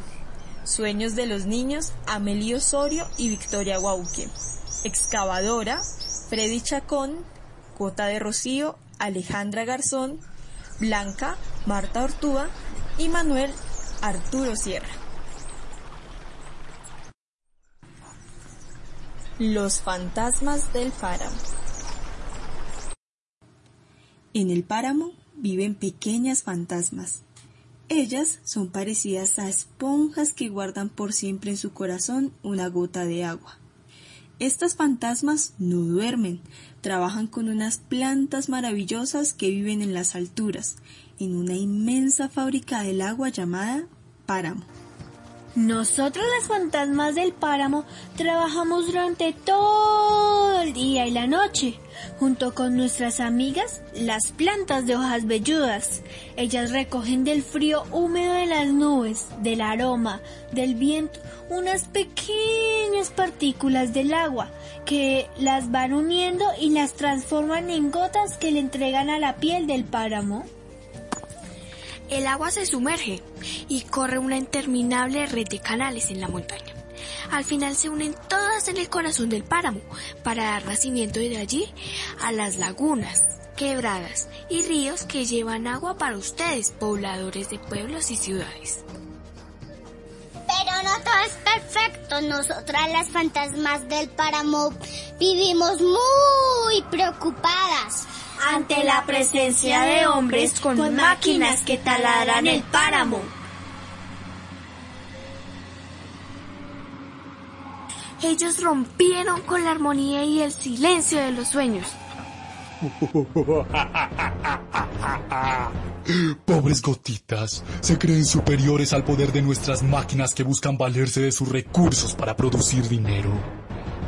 Sueños de los niños, Amelio Osorio y Victoria Guauque. Excavadora, Freddy Chacón. Cota de Rocío, Alejandra Garzón. Blanca, Marta Ortúa y Manuel Arturo Sierra. Los fantasmas del páramo. En el páramo viven pequeñas fantasmas. Ellas son parecidas a esponjas que guardan por siempre en su corazón una gota de agua. Estas fantasmas no duermen, trabajan con unas plantas maravillosas que viven en las alturas, en una inmensa fábrica del agua llamada páramo. Nosotros las fantasmas del páramo trabajamos durante todo el día y la noche, junto con nuestras amigas, las plantas de hojas velludas. Ellas recogen del frío húmedo de las nubes, del aroma, del viento, unas pequeñas partículas del agua que las van uniendo y las transforman en gotas que le entregan a la piel del páramo. El agua se sumerge y corre una interminable red de canales en la montaña. Al final se unen todas en el corazón del páramo para dar nacimiento de allí a las lagunas, quebradas y ríos que llevan agua para ustedes, pobladores de pueblos y ciudades. Pero no todo es perfecto. Nosotras las fantasmas del páramo vivimos muy preocupadas ante la presencia de hombres con, máquinas que taladran el páramo. Ellos rompieron con la armonía y el silencio de los sueños. [LAUGHS] Pobres gotitas, se creen superiores al poder de nuestras máquinas que buscan valerse de sus recursos para producir dinero.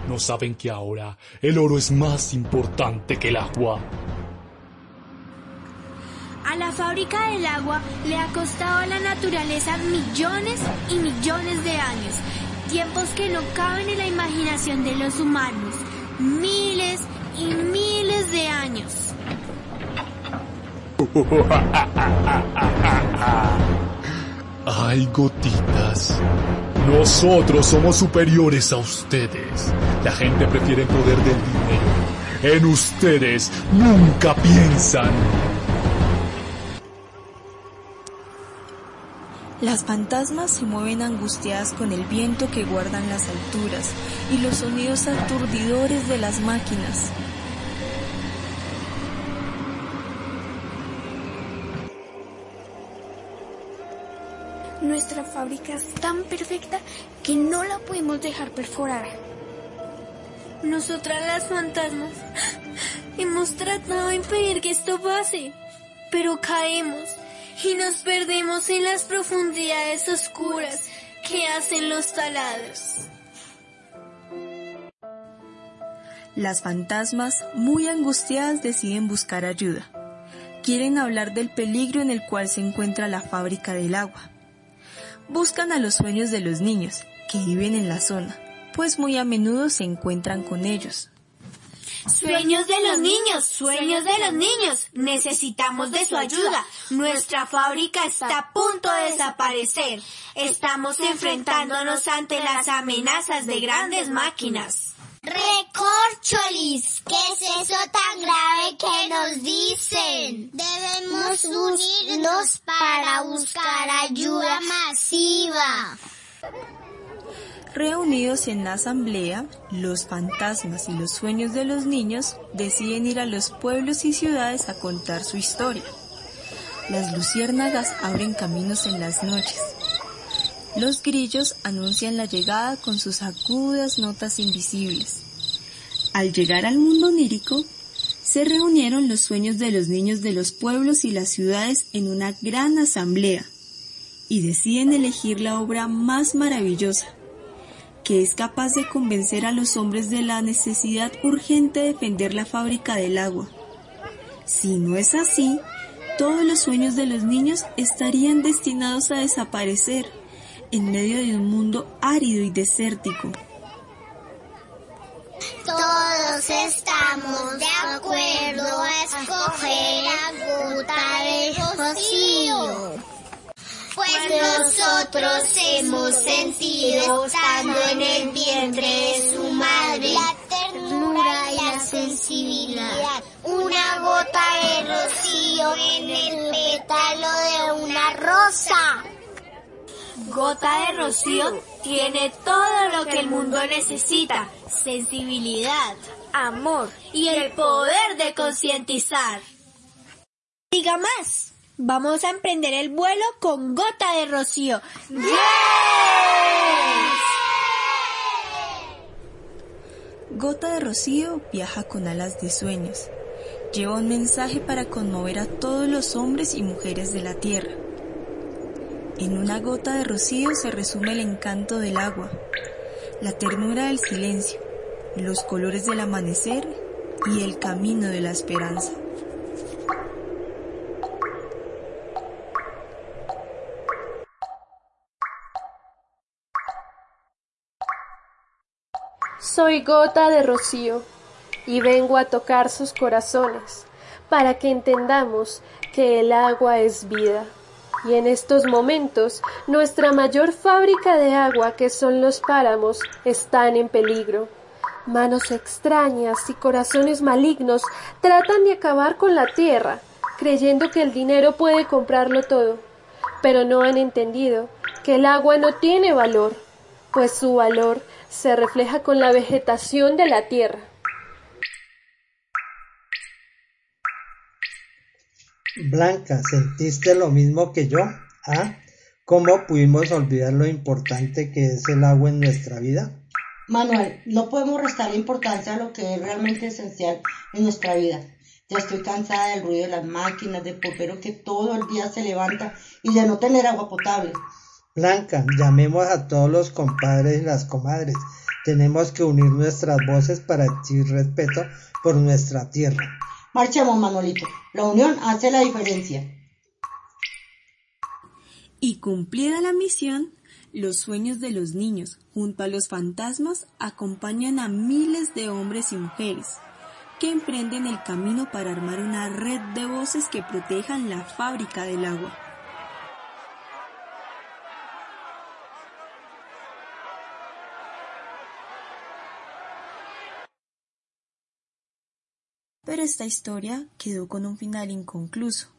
No saben que ahora el oro es más importante que el agua. A la fábrica del agua le ha costado a la naturaleza millones y millones de años, tiempos que no caben en la imaginación de los humanos, miles y miles de años. [LAUGHS] Ay, gotitas. Nosotros somos superiores a ustedes. La gente prefiere el poder del dinero. En ustedes nunca piensan. Las fantasmas se mueven angustiadas con el viento que guardan las alturas y los sonidos aturdidores de las máquinas. Nuestra fábrica es tan perfecta que no la podemos dejar perforar. Nosotras las fantasmas hemos tratado de impedir que esto pase, pero caemos y nos perdemos en las profundidades oscuras que hacen los talados. Las fantasmas, muy angustiadas, deciden buscar ayuda. Quieren hablar del peligro en el cual se encuentra la fábrica del agua. Buscan a los sueños de los niños que viven en la zona, pues muy a menudo se encuentran con ellos. Sueños de los niños, sueños de los niños. Necesitamos de su ayuda. Nuestra fábrica está a punto de desaparecer. Estamos enfrentándonos ante las amenazas de grandes máquinas. Recorcholis, ¿qué es eso tan grave que nos dicen? Debemos unirnos para buscar ayuda masiva. Reunidos en la asamblea, los fantasmas y los sueños de los niños deciden ir a los pueblos y ciudades a contar su historia. Las luciérnagas abren caminos en las noches. Los grillos anuncian la llegada con sus agudas notas invisibles. Al llegar al mundo onírico, se reunieron los sueños de los niños de los pueblos y las ciudades en una gran asamblea y deciden elegir la obra más maravillosa, que es capaz de convencer a los hombres de la necesidad urgente de defender la fábrica del agua. Si no es así, todos los sueños de los niños estarían destinados a desaparecer en medio de un mundo árido y desértico. Todos estamos de acuerdo a escoger la gota de rocío. Pues nosotros hemos sentido estando en el vientre de su madre la ternura y la sensibilidad. Una gota de rocío en el pétalo de una rosa. Gota de Rocío tiene todo lo que el mundo necesita. Sensibilidad, amor y el poder de concientizar. Diga más. Vamos a emprender el vuelo con Gota de Rocío. Gota de Rocío viaja con alas de sueños. Lleva un mensaje para conmover a todos los hombres y mujeres de la tierra. En una gota de rocío se resume el encanto del agua, la ternura del silencio, los colores del amanecer y el camino de la esperanza. Soy gota de rocío y vengo a tocar sus corazones para que entendamos que el agua es vida. Y en estos momentos nuestra mayor fábrica de agua, que son los páramos, están en peligro. Manos extrañas y corazones malignos tratan de acabar con la tierra, creyendo que el dinero puede comprarlo todo, pero no han entendido que el agua no tiene valor, pues su valor se refleja con la vegetación de la tierra. Blanca, ¿sentiste lo mismo que yo? ¿Ah? ¿Cómo pudimos olvidar lo importante que es el agua en nuestra vida? Manuel, no podemos restar importancia a lo que es realmente esencial en nuestra vida. Ya estoy cansada del ruido de las máquinas, del popero que todo el día se levanta y de no tener agua potable. Blanca, llamemos a todos los compadres y las comadres. Tenemos que unir nuestras voces para exigir respeto por nuestra tierra. Marchemos, Manuelito. La unión hace la diferencia. Y cumplida la misión, los sueños de los niños, junto a los fantasmas, acompañan a miles de hombres y mujeres que emprenden el camino para armar una red de voces que protejan la fábrica del agua. Pero esta historia quedó con un final inconcluso.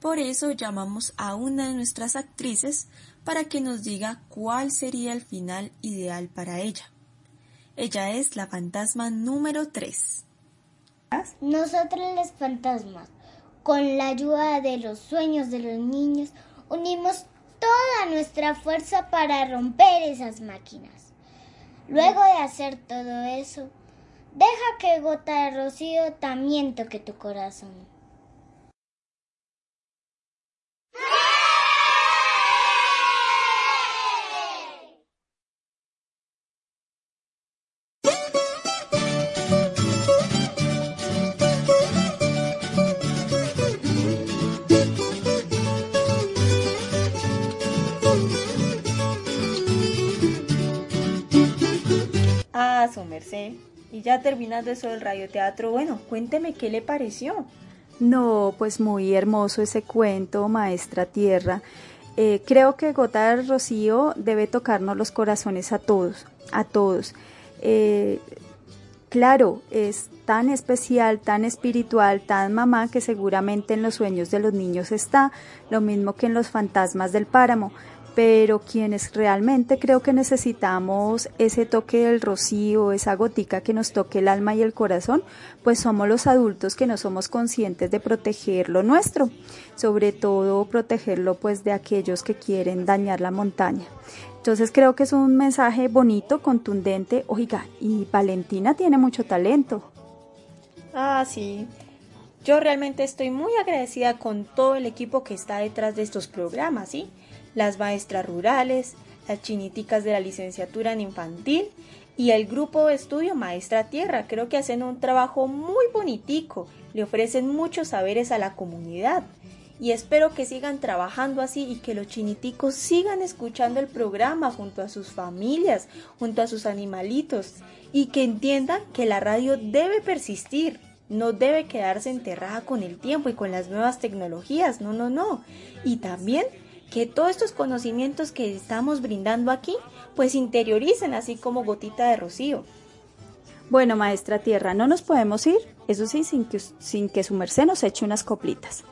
Por eso llamamos a una de nuestras actrices para que nos diga cuál sería el final ideal para ella. Ella es la fantasma número 3. Nosotros los fantasmas, con la ayuda de los sueños de los niños, unimos toda nuestra fuerza para romper esas máquinas. Luego de hacer todo eso, deja que gota de rocío también toque tu corazón. Ah, su merced. Y ya terminando eso del radioteatro, bueno, cuénteme qué le pareció. No, pues muy hermoso ese cuento, maestra tierra. Eh, creo que Gota del Rocío debe tocarnos los corazones a todos, a todos. Eh, claro, es tan especial, tan espiritual, tan mamá que seguramente en los sueños de los niños está, lo mismo que en los fantasmas del páramo, pero quienes realmente creo que necesitamos ese toque del rocío, esa gotica que nos toque el alma y el corazón, pues somos los adultos que no somos conscientes de proteger lo nuestro, sobre todo protegerlo pues de aquellos que quieren dañar la montaña. Entonces creo que es un mensaje bonito, contundente, oiga, y Valentina tiene mucho talento. Ah, sí. Yo realmente estoy muy agradecida con todo el equipo que está detrás de estos programas, ¿sí? Las maestras rurales, las chiniticas de la licenciatura en infantil y el grupo de estudio Maestra Tierra. Creo que hacen un trabajo muy bonitico, le ofrecen muchos saberes a la comunidad. Y espero que sigan trabajando así y que los chiniticos sigan escuchando el programa junto a sus familias, junto a sus animalitos y que entiendan que la radio debe persistir, no debe quedarse enterrada con el tiempo y con las nuevas tecnologías, no, no, no. Y también que todos estos conocimientos que estamos brindando aquí, pues interioricen así como gotita de rocío. Bueno, maestra tierra, no nos podemos ir, eso sí, sin que, sin que su merced nos eche unas coplitas.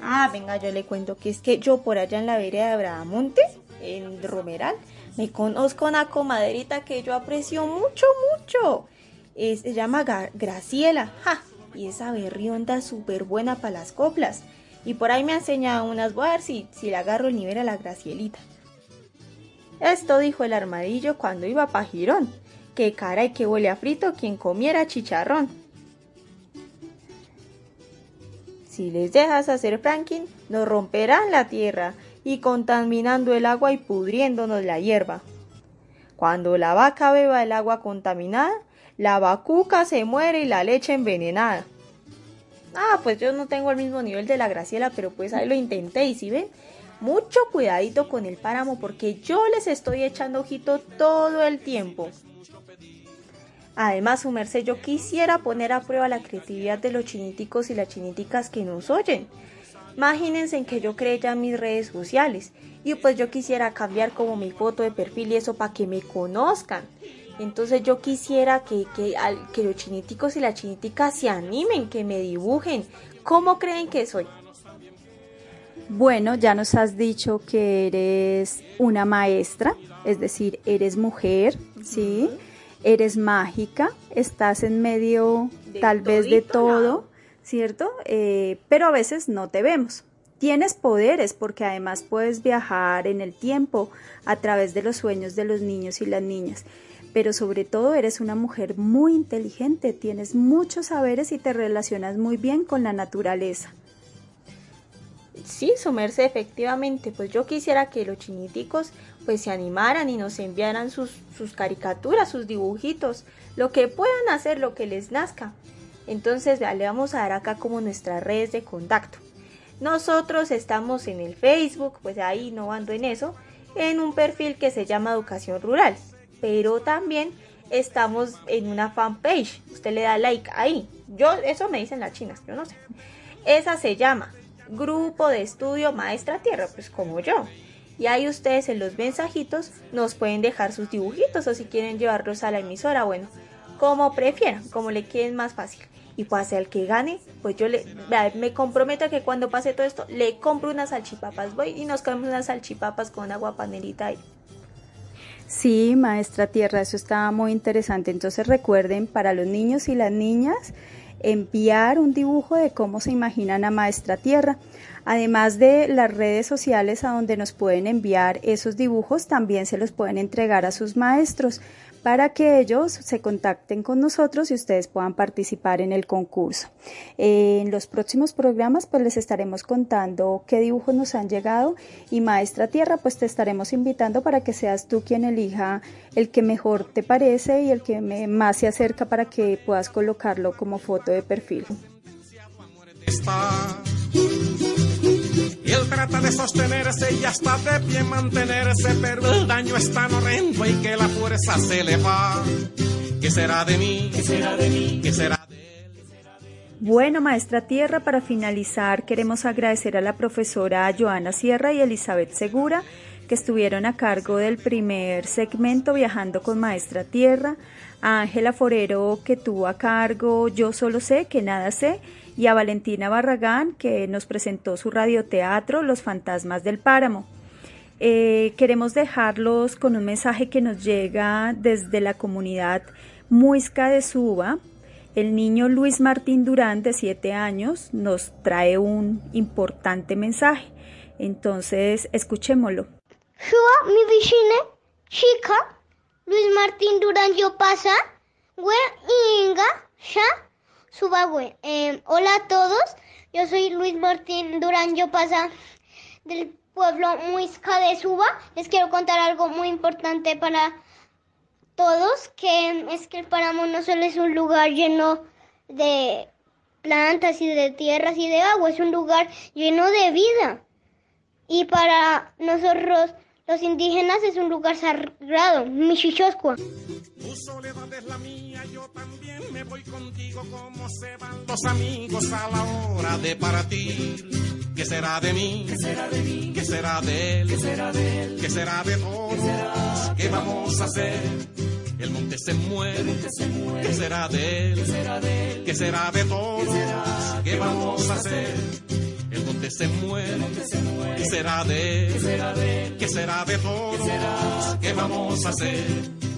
Ah, venga, yo le cuento que es que yo por allá en la vereda de Bramonte, en Romeral, me conozco una comadrita que yo aprecio mucho, mucho. se llama Graciela, ja, y esa berrionda súper buena para las coplas. Y por ahí me ha enseñado unas, voy a ver si, le agarro el nivel a la Gracielita. Esto dijo el armadillo cuando iba pa' Girón. Que cara y que huele a frito quien comiera chicharrón. Si les dejas hacer Franklin, nos romperán la tierra y contaminando el agua y pudriéndonos la hierba. Cuando la vaca beba el agua contaminada, la vacuca se muere y la leche envenenada. Ah, pues yo no tengo el mismo nivel de la Graciela, pero pues ahí lo intenté y si ven, mucho cuidadito con el páramo porque yo les estoy echando ojito todo el tiempo. Además, su merced, yo quisiera poner a prueba la creatividad de los chiniticos y las chiniticas que nos oyen. Imagínense en que yo creé ya mis redes sociales y pues yo quisiera cambiar como mi foto de perfil y eso para que me conozcan. Entonces yo quisiera que, que, que los chiniticos y las chiniticas se animen, que me dibujen. ¿Cómo creen que soy? Bueno, ya nos has dicho que eres una maestra, es decir, eres mujer, ¿sí? Eres mágica, estás en medio tal vez de todo, ¿cierto? Eh, pero a veces no te vemos. Tienes poderes porque además puedes viajar en el tiempo a través de los sueños de los niños y las niñas. Pero sobre todo eres una mujer muy inteligente, tienes muchos saberes y te relacionas muy bien con la naturaleza. Sí, sumerse efectivamente, pues yo quisiera que los chiniticos pues se animaran y nos enviaran sus, sus caricaturas, sus dibujitos, lo que puedan hacer, lo que les nazca. Entonces le vamos a dar acá como nuestras redes de contacto. Nosotros estamos en el Facebook, pues ahí no ando en eso, en un perfil que se llama Educación Rural, pero también estamos en una fanpage. Usted le da like ahí. Yo, eso me dicen las chinas, yo no sé. Esa se llama Grupo de Estudio Maestra Tierra, pues como yo. Y ahí ustedes en los mensajitos nos pueden dejar sus dibujitos o si quieren llevarlos a la emisora, bueno, como prefieran, como le queden más fácil y pues el que gane, pues yo le, me comprometo a que cuando pase todo esto, le compro unas salchipapas, voy y nos comemos unas salchipapas con agua panelita ahí. Sí, maestra Tierra, eso está muy interesante. Entonces recuerden, para los niños y las niñas, enviar un dibujo de cómo se imaginan a Maestra Tierra. Además de las redes sociales a donde nos pueden enviar esos dibujos, también se los pueden entregar a sus maestros para que ellos se contacten con nosotros y ustedes puedan participar en el concurso. En los próximos programas pues les estaremos contando qué dibujos nos han llegado y Maestra Tierra pues te estaremos invitando para que seas tú quien elija el que mejor te parece y el que más se acerca para que puedas colocarlo como foto de perfil. Trata de sostenerse y hasta de pie mantenerse, pero el daño es tan horrendo y que la fuerza se le va. ¿Qué será de mí? ¿Qué será de mí? ¿Qué será de? Bueno, maestra Tierra, para finalizar queremos agradecer a la profesora Joana Sierra y Elizabeth Segura que estuvieron a cargo del primer segmento Viajando con Maestra Tierra, a Ángela Forero que tuvo a cargo Yo solo sé que nada sé y a Valentina Barragán, que nos presentó su radioteatro Los Fantasmas del Páramo. Eh, queremos dejarlos con un mensaje que nos llega desde la comunidad Muisca de Suba. El niño Luis Martín Durán, de 7 años, nos trae un importante mensaje. Entonces, escuchémoslo. Suba, mi chica, Luis Martín Durán, yo pasa, inga, ya, Subahue. Eh, hola a todos, yo soy Luis Martín Durán Yo Pasa del pueblo Muisca de Suba. Les quiero contar algo muy importante para todos, que es que el páramo no solo es un lugar lleno de plantas y de tierras y de agua, es un lugar lleno de vida. Y para nosotros los indígenas es un lugar sagrado, Michichoscua. Los amigos a la hora de partir. ¿Qué será de mí? ¿Qué será de mí? ¿Qué será de él? ¿Qué será de él? ¿Qué será de todos? ¿Qué, vamos a hacer? El monte se muere. ¿Qué será de él? ¿Qué será de él? ¿Qué será de todos? ¿Qué vamos a hacer? El monte se muere. ¿Qué será de él? ¿Qué será de todos? ¿Qué vamos a hacer?